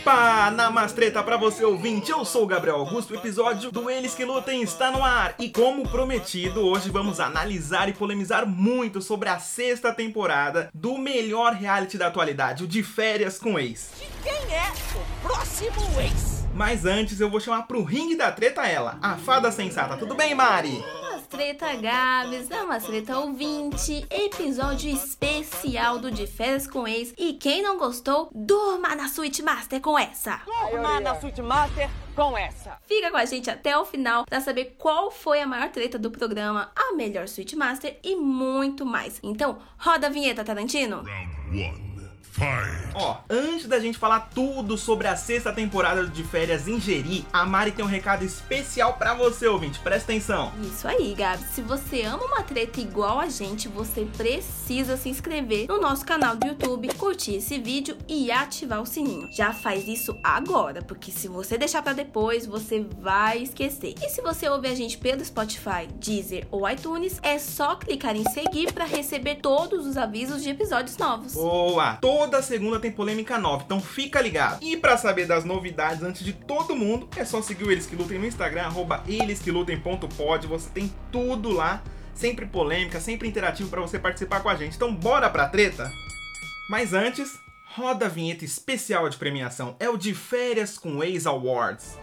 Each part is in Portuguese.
Opa! Namastreta pra você ouvinte, eu sou o Gabriel Augusto, o episódio do Eles que Lutem está no ar. E como prometido, hoje vamos analisar e polemizar muito sobre a sexta temporada do melhor reality da atualidade, o de férias com ex. De quem é o próximo ex? Mas antes eu vou chamar pro ringue da treta ela, a fada sensata. Tudo bem, Mari? Treta Gabs, é uma treta ouvinte, episódio especial do De Férias com Ex. E quem não gostou, durma na Suite Master com essa. Durma na Suite Master com essa. Fica com a gente até o final para saber qual foi a maior treta do programa, a melhor Suite Master e muito mais. Então, roda a vinheta, Tarantino. Round one. Ó, antes da gente falar tudo sobre a sexta temporada de férias em Jeri, a Mari tem um recado especial para você, ouvinte. Presta atenção. Isso aí, Gabi. Se você ama uma treta igual a gente, você precisa se inscrever no nosso canal do YouTube, curtir esse vídeo e ativar o sininho. Já faz isso agora, porque se você deixar para depois, você vai esquecer. E se você ouve a gente pelo Spotify, Deezer ou iTunes, é só clicar em seguir para receber todos os avisos de episódios novos. Boa! Toda segunda tem polêmica nova, então fica ligado. E para saber das novidades antes de todo mundo, é só seguir o Eles Que Lutem no Instagram, arroba elesquelutem.pod, você tem tudo lá, sempre polêmica, sempre interativo para você participar com a gente. Então bora pra treta? Mas antes, roda a vinheta especial de premiação, é o de Férias com Ex Awards.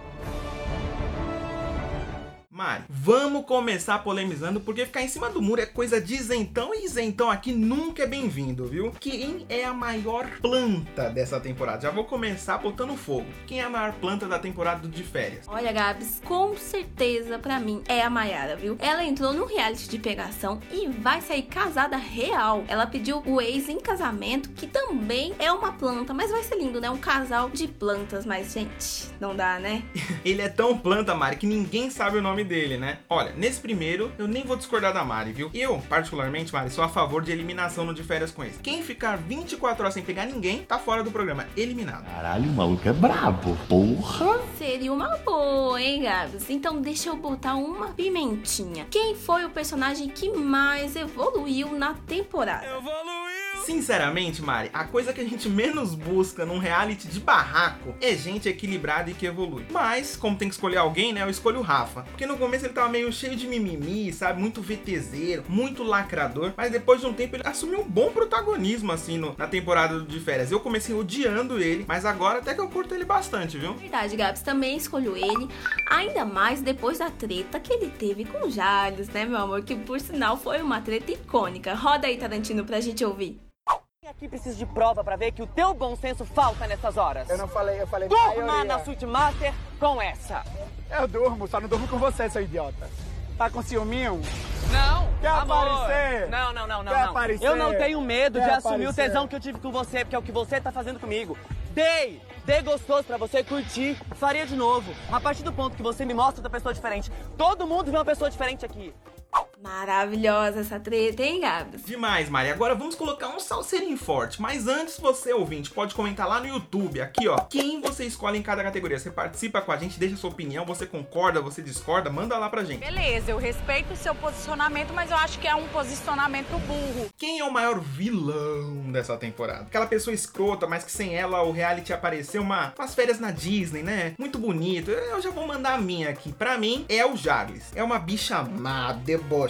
Mari, vamos começar polemizando, porque ficar em cima do muro é coisa de isentão e isentão aqui nunca é bem-vindo, viu? Quem é a maior planta dessa temporada? Já vou começar botando fogo. Quem é a maior planta da temporada de férias? Olha, Gabs, com certeza pra mim é a Mayara, viu? Ela entrou no reality de pegação e vai sair casada real. Ela pediu o ex em casamento, que também é uma planta, mas vai ser lindo, né? Um casal de plantas, mas gente, não dá, né? Ele é tão planta, Mari, que ninguém sabe o nome dele, né? Olha, nesse primeiro, eu nem vou discordar da Mari, viu? Eu, particularmente, Mari, sou a favor de eliminação no de férias com esse. Quem ficar 24 horas sem pegar ninguém, tá fora do programa. Eliminado. Caralho, o maluco é brabo. Porra! Seria uma boa, hein, Gabs? Então deixa eu botar uma pimentinha. Quem foi o personagem que mais evoluiu na temporada? Sinceramente, Mari, a coisa que a gente menos busca num reality de barraco é gente equilibrada e que evolui. Mas, como tem que escolher alguém, né? Eu escolho o Rafa. Porque no começo ele tava meio cheio de mimimi, sabe? Muito VTZero, muito lacrador. Mas depois de um tempo ele assumiu um bom protagonismo, assim, no- na temporada de férias. Eu comecei odiando ele, mas agora até que eu curto ele bastante, viu? Verdade, Gabs, também escolho ele, ainda mais depois da treta que ele teve com o Jales, né, meu amor? Que por sinal foi uma treta icônica. Roda aí, Tarantino, pra gente ouvir. Aqui precisa de prova pra ver que o teu bom senso falta nessas horas? Eu não falei, eu falei Durma na Suite Master com essa. Eu durmo, só não durmo com você, seu idiota. Tá com ciúminho? Não, Quer amor. aparecer? Não, não, não, não. Quer não. aparecer? Eu não tenho medo Quer de assumir aparecer? o tesão que eu tive com você, porque é o que você tá fazendo comigo. Dei! Dei gostoso pra você curtir. Faria de novo. A partir do ponto que você me mostra outra pessoa diferente. Todo mundo vê uma pessoa diferente aqui. Maravilhosa essa treta, hein, Gabs? Demais, Mari. Agora vamos colocar um salseirinho forte. Mas antes, você, ouvinte, pode comentar lá no YouTube, aqui, ó. Quem você escolhe em cada categoria. Você participa com a gente, deixa sua opinião. Você concorda, você discorda? Manda lá pra gente. Beleza, eu respeito o seu posicionamento, mas eu acho que é um posicionamento burro. Quem é o maior vilão dessa temporada? Aquela pessoa escrota, mas que sem ela o reality apareceu uma, umas férias na Disney, né? Muito bonito. Eu já vou mandar a minha aqui. Pra mim, é o Jaglis. É uma bicha má, debochada.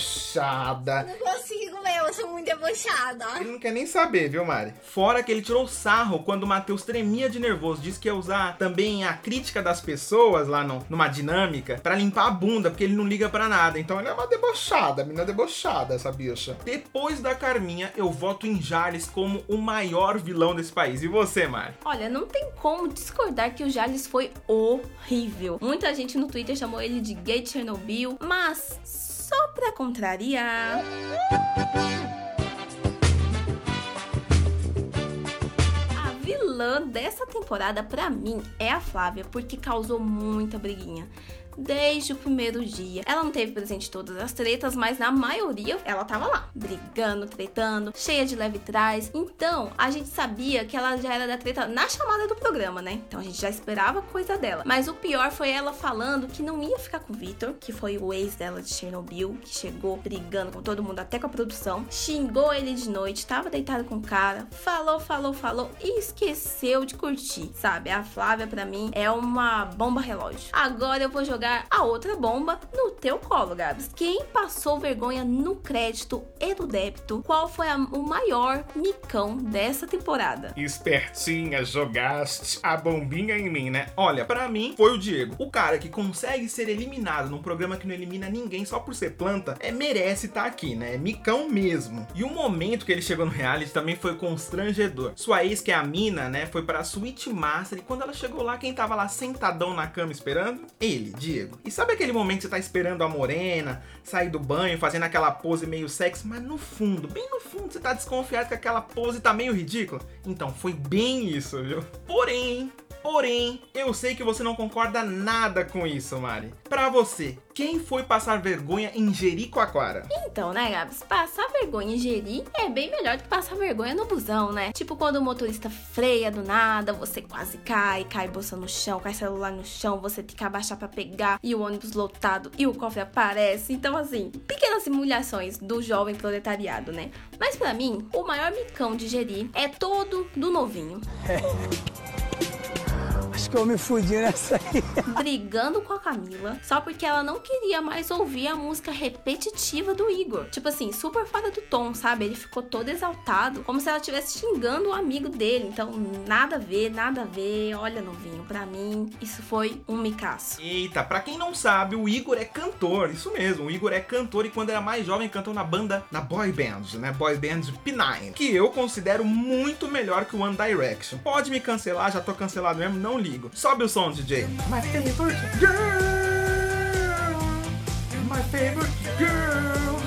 Não consigo, meu, eu sou muito debochada. Ele não quer nem saber, viu, Mari? Fora que ele tirou sarro quando o Matheus tremia de nervoso. Disse que ia usar também a crítica das pessoas lá no- numa dinâmica pra limpar a bunda, porque ele não liga pra nada. Então ele é uma debochada, menina debochada, essa bicha. Depois da Carminha, eu voto em Jales como o maior vilão desse país. E você, Mari? Olha, não tem como discordar que o Jales foi horrível. Muita gente no Twitter chamou ele de gay de Chernobyl, mas só pra contrariar. A vilã dessa temporada, pra mim, é a Flávia, porque causou muita briguinha. Desde o primeiro dia. Ela não teve presente todas as tretas, mas na maioria ela tava lá, brigando, tretando, cheia de leve trás. Então, a gente sabia que ela já era da treta na chamada do programa, né? Então a gente já esperava coisa dela. Mas o pior foi ela falando que não ia ficar com o Victor, que foi o ex dela de Chernobyl, que chegou brigando com todo mundo, até com a produção, xingou ele de noite, tava deitado com o cara, falou, falou, falou e esqueceu de curtir, sabe? A Flávia, para mim, é uma bomba relógio. Agora eu vou jogar a outra bomba no teu colo, Gabs. Quem passou vergonha no crédito e no débito? Qual foi a, o maior micão dessa temporada? Espertinha, jogaste a bombinha em mim, né? Olha, para mim foi o Diego. O cara que consegue ser eliminado num programa que não elimina ninguém só por ser planta, é merece estar tá aqui, né? É micão mesmo. E o momento que ele chegou no reality também foi constrangedor. Sua ex, que é a Mina, né, foi para a Suite Master e quando ela chegou lá, quem tava lá sentadão na cama esperando? Ele, Diego. E sabe aquele momento que você tá esperando a morena sair do banho, fazendo aquela pose meio sexy, mas no fundo, bem no fundo, você tá desconfiado que aquela pose tá meio ridícula? Então, foi bem isso, viu? Porém, Porém, eu sei que você não concorda nada com isso, Mari. Para você, quem foi passar vergonha em Jericoacoara? Então, né, Gabs? Passar vergonha em Jeri é bem melhor do que passar vergonha no busão, né? Tipo quando o motorista freia do nada, você quase cai, cai bolsa no chão, cai celular no chão, você tem que abaixar para pegar e o ônibus lotado e o cofre aparece. Então, assim, pequenas simulações do jovem proletariado, né? Mas para mim, o maior micão de Jeri é todo do novinho. Acho que eu me fudi nessa aí. Brigando com a Camila só porque ela não queria mais ouvir a música repetitiva do Igor. Tipo assim, super fora do tom, sabe? Ele ficou todo exaltado, como se ela estivesse xingando o amigo dele. Então, nada a ver, nada a ver. Olha, novinho, pra mim, isso foi um micaço. Eita, pra quem não sabe, o Igor é cantor. Isso mesmo, o Igor é cantor e quando era mais jovem cantou na banda, na boy band, né? Boy band P9, que eu considero muito melhor que o One Direction. Pode me cancelar, já tô cancelado mesmo, não ligo. Sobe o som, DJ. My favorite girl. My favorite girl.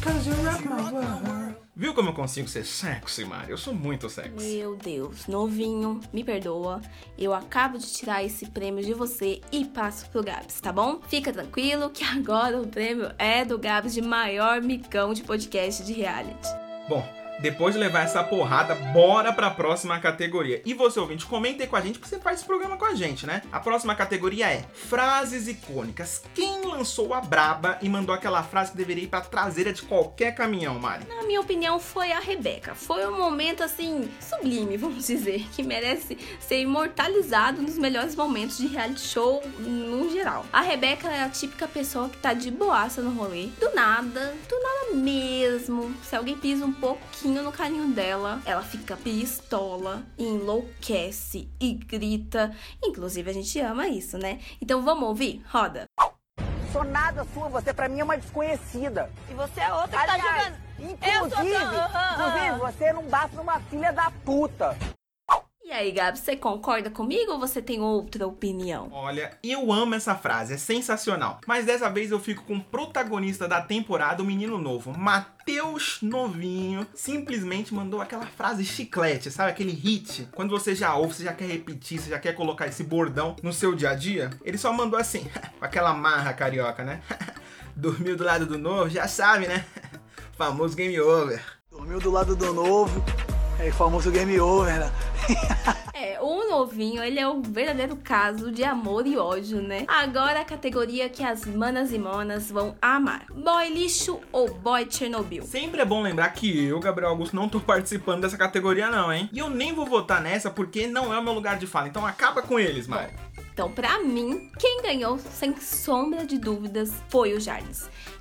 Cause you rock my world. Viu como eu consigo ser sexy, Mari? Eu sou muito sexy. Meu Deus, novinho, me perdoa. Eu acabo de tirar esse prêmio de você e passo pro Gabs, tá bom? Fica tranquilo que agora o prêmio é do Gabs de maior micão de podcast de reality. Bom, depois de levar essa porrada, bora pra próxima categoria. E você, ouvinte, comenta aí com a gente, porque você faz esse programa com a gente, né? A próxima categoria é frases icônicas. Quem lançou a braba e mandou aquela frase que deveria ir pra traseira de qualquer caminhão, Mari? Na minha opinião, foi a Rebeca. Foi um momento, assim, sublime, vamos dizer, que merece ser imortalizado nos melhores momentos de reality show no geral. A Rebeca é a típica pessoa que tá de boaça no rolê. Do nada, do nada mesmo. Se alguém pisa um pouquinho no carinho dela, ela fica pistola, enlouquece e grita. Inclusive, a gente ama isso, né? Então vamos ouvir? Roda. Sou nada sua, você pra mim é uma desconhecida. E você é outra que tá Aliás, jogando. Inclusive, Eu sou tão- inclusive, você não basta numa filha da puta. E aí, Gabi, você concorda comigo ou você tem outra opinião? Olha, eu amo essa frase, é sensacional. Mas dessa vez eu fico com o protagonista da temporada, o menino novo, Matheus Novinho. Simplesmente mandou aquela frase chiclete, sabe? Aquele hit. Quando você já ouve, você já quer repetir, você já quer colocar esse bordão no seu dia a dia. Ele só mandou assim, com aquela marra carioca, né? Dormiu do lado do novo, já sabe, né? Famoso game over. Dormiu do lado do novo. É famoso game over, né? É, o novinho, ele é o verdadeiro caso de amor e ódio, né? Agora a categoria que as manas e monas vão amar. Boy lixo ou boy Chernobyl? Sempre é bom lembrar que eu, Gabriel Augusto, não tô participando dessa categoria não, hein? E eu nem vou votar nessa porque não é o meu lugar de fala. Então acaba com eles, Mari. Então, pra mim, quem ganhou, sem sombra de dúvidas, foi o Jardim.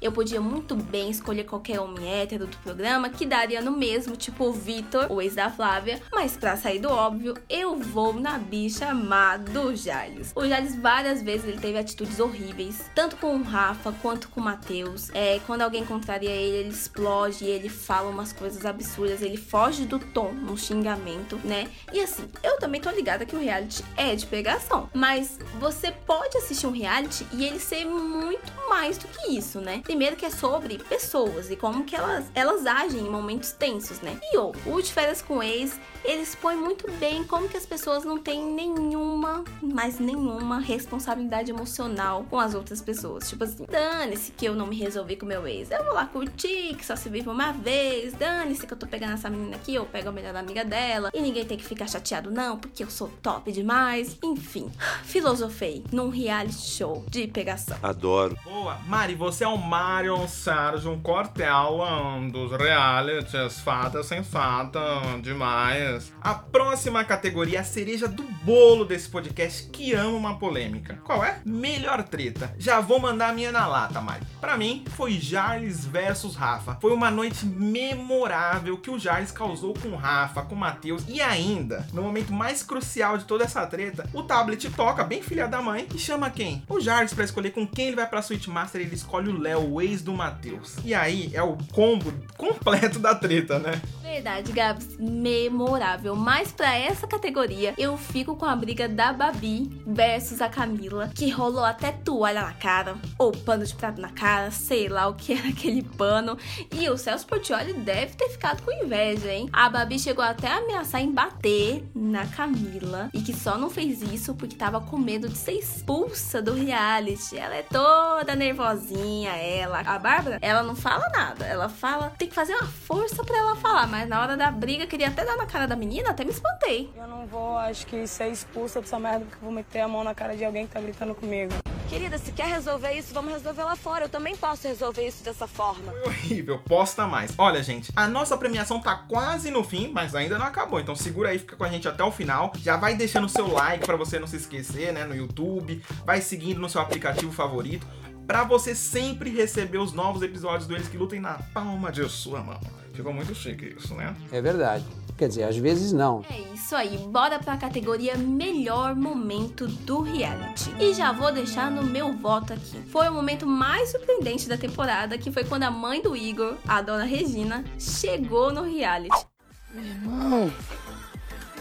Eu podia muito bem escolher qualquer homem hétero do programa, que daria no mesmo, tipo o Vitor, o ex da Flávia, mas pra sair do óbvio, eu vou na bicha amado Jardim. O Jardim várias vezes ele teve atitudes horríveis, tanto com o Rafa quanto com o Matheus. É, quando alguém contraria ele, ele explode, ele fala umas coisas absurdas, ele foge do tom no xingamento, né? E assim, eu também tô ligada que o reality é de pegação, mas Mas você pode assistir um reality e ele ser muito mais do que isso, né? Primeiro que é sobre pessoas e como que elas, elas agem em momentos tensos, né? E o, o de férias com ex, ele expõe muito bem como que as pessoas não têm nenhuma, mas nenhuma responsabilidade emocional com as outras pessoas. Tipo assim, dane-se que eu não me resolvi com meu ex. Eu vou lá curtir, que só se vive uma vez. Dane-se que eu tô pegando essa menina aqui, eu pego a melhor amiga dela. E ninguém tem que ficar chateado, não, porque eu sou top demais. Enfim, filosofei num reality show de pegação. Adoro. Boa. Mari, você é o Marion Sérgio Cortella dos realities, fada sensata, demais. A próxima categoria é a cereja do bolo desse podcast que ama uma polêmica. Qual é? Melhor treta. Já vou mandar a minha na lata, Mari. Pra mim, foi Jarles versus Rafa. Foi uma noite memorável que o Jarles causou com o Rafa, com o Matheus e ainda, no momento mais crucial de toda essa treta, o tablet toca, bem filha da mãe, e chama quem? O Jarles pra escolher com quem ele vai pra Switch Master, ele escolhe o Léo, o ex do Matheus. E aí é o combo completo da treta, né? Verdade, Gabs, memorável. Mas pra essa categoria, eu fico com a briga da Babi versus a Camila, que rolou até toalha na cara, ou pano de prato na cara, sei lá o que era aquele pano. E o Celso Portioli deve ter ficado com inveja, hein? A Babi chegou até a ameaçar em bater na Camila, e que só não fez isso porque tava com medo de ser expulsa do reality. Ela é toda nervosinha, ela. A Bárbara, ela não fala nada. Ela fala, tem que fazer uma força pra ela falar, mas na hora da briga, queria até dar na cara da menina, até me espantei. Eu não vou, acho que ser expulsa dessa merda porque vou meter a mão na cara de alguém que tá gritando comigo. Querida, se quer resolver isso, vamos resolver lá fora. Eu também posso resolver isso dessa forma. Foi horrível, posta mais. Olha, gente, a nossa premiação tá quase no fim, mas ainda não acabou. Então segura aí, fica com a gente até o final. Já vai deixando o seu like para você não se esquecer, né, no YouTube. Vai seguindo no seu aplicativo favorito para você sempre receber os novos episódios do Eles que Lutem na palma de sua mão. Ficou muito chique isso, né? É verdade. Quer dizer, às vezes não. É isso aí, bora pra categoria Melhor Momento do Reality. E já vou deixar no meu voto aqui. Foi o momento mais surpreendente da temporada, que foi quando a mãe do Igor, a dona Regina, chegou no reality. Meu irmão,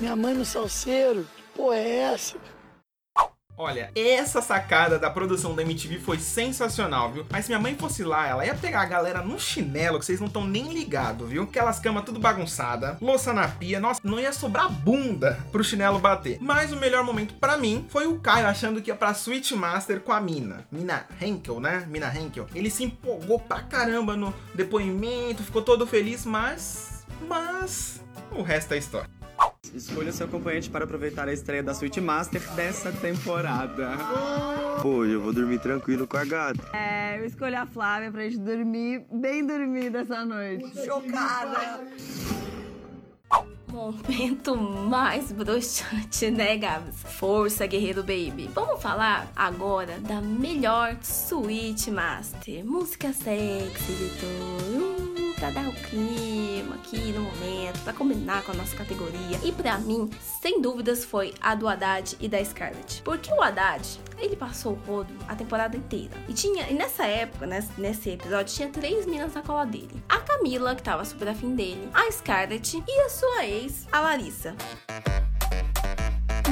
minha mãe no salseiro, que porra é essa? Olha, essa sacada da produção da MTV foi sensacional, viu? Mas se minha mãe fosse lá, ela ia pegar a galera no chinelo, que vocês não estão nem ligados, viu? Aquelas camas tudo bagunçada, louça na pia, nossa, não ia sobrar bunda pro chinelo bater. Mas o melhor momento para mim foi o Caio achando que ia pra Switch Master com a Mina. Mina Henkel, né? Mina Henkel. Ele se empolgou pra caramba no depoimento, ficou todo feliz, mas. Mas. O resto é história. Escolha seu acompanhante para aproveitar a estreia da Suite Master dessa temporada. Hoje eu vou dormir tranquilo com a gata. É, eu escolhi a Flávia pra gente dormir bem dormida essa noite. Chocada. Momento mais bruxante, né, Gabs? Força, guerreiro baby. Vamos falar agora da melhor Suite Master. Música sexy, editor. Pra dar o clima aqui no momento, pra combinar com a nossa categoria. E pra mim, sem dúvidas, foi a do Haddad e da Scarlett. Porque o Haddad, ele passou o rodo a temporada inteira. E tinha, e nessa época, nesse, nesse episódio, tinha três minas na cola dele. A Camila, que tava super afim dele, a Scarlett e a sua ex, a Larissa.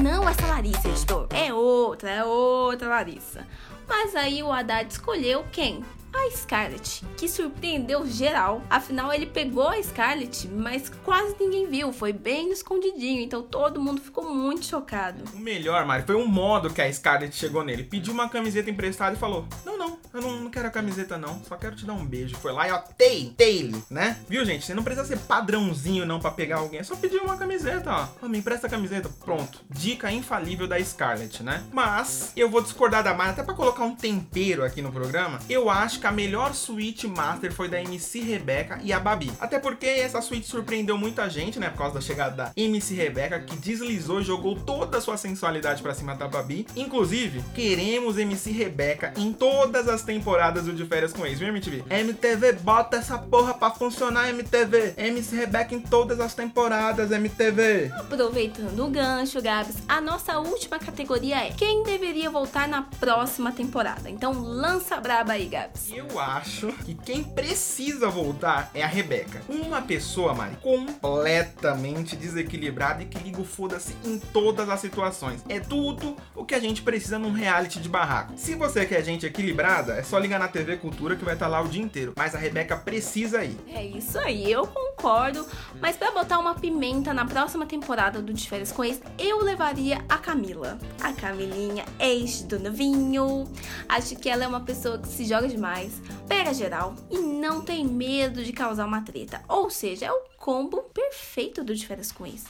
Não essa Larissa, editor. É outra, é outra Larissa. Mas aí o Haddad escolheu quem? A Scarlett, que surpreendeu geral. Afinal, ele pegou a Scarlett, mas quase ninguém viu. Foi bem escondidinho, então todo mundo ficou muito chocado. O melhor, Mari, foi o modo que a Scarlett chegou nele. Pediu uma camiseta emprestada e falou: Não, não, eu não, não quero a camiseta, não. Só quero te dar um beijo. Foi lá e ó, tei, tei, né? Viu, gente? Você não precisa ser padrãozinho, não, pra pegar alguém. É só pedir uma camiseta, ó. Oh, me empresta a camiseta. Pronto. Dica infalível da Scarlett, né? Mas eu vou discordar da Mari, até pra colocar um tempero aqui no programa. Eu acho que a melhor suíte master foi da MC Rebeca e a Babi. Até porque essa suíte surpreendeu muita gente, né? Por causa da chegada da MC Rebeca, que deslizou e jogou toda a sua sensualidade pra cima da Babi. Inclusive, queremos MC Rebeca em todas as as temporadas do De Férias com Ex, viu, MTV? MTV, bota essa porra pra funcionar, MTV. MC Rebeca em todas as temporadas, MTV. Aproveitando o gancho, Gabs, a nossa última categoria é quem deveria voltar na próxima temporada. Então lança a braba aí, Gabs. Eu acho que quem precisa voltar é a Rebeca. Uma pessoa, Mari, completamente desequilibrada e que liga o foda-se em todas as situações. É tudo o que a gente precisa num reality de barraco. Se você quer gente equilibrada, é só ligar na TV Cultura que vai estar lá o dia inteiro. Mas a Rebeca precisa ir. É isso aí, eu concordo. Mas para botar uma pimenta na próxima temporada do De Férias com Ex, eu levaria a Camila. A Camilinha, ex do novinho. Acho que ela é uma pessoa que se joga demais, pega geral e não tem medo de causar uma treta. Ou seja, é o combo perfeito do De Férias com Ex.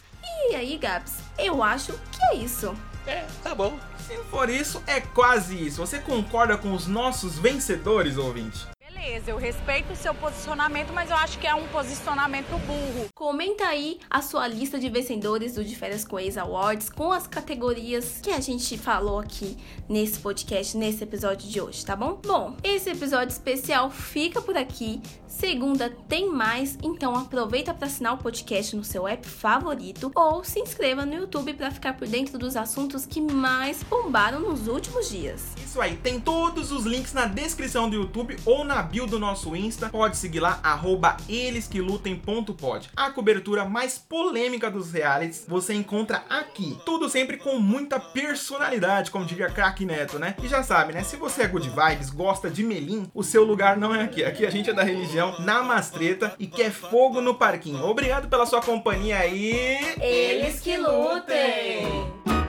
E aí, Gabs, eu acho que é isso. É, tá bom. Se for isso, é quase isso. Você concorda com os nossos vencedores, ouvinte? Beleza, eu respeito o seu posicionamento, mas eu acho que é um posicionamento burro. Comenta aí a sua lista de vencedores do De Férias com Ex Awards com as categorias que a gente falou aqui nesse podcast, nesse episódio de hoje, tá bom? Bom, esse episódio especial fica por aqui. Segunda tem mais, então aproveita para assinar o podcast no seu app favorito ou se inscreva no YouTube para ficar por dentro dos assuntos que mais bombaram nos últimos dias. Isso aí, tem todos os links na descrição do YouTube ou na bio do nosso Insta. Pode seguir lá, arroba elesquelutem.pod. A cobertura mais polêmica dos realities você encontra aqui. Tudo sempre com muita personalidade, como diria Crack Neto, né? E já sabe, né? Se você é good vibes, gosta de melim, o seu lugar não é aqui. Aqui a gente é da religião na Mastreta e quer fogo no parquinho. Obrigado pela sua companhia aí. Eles que lutem!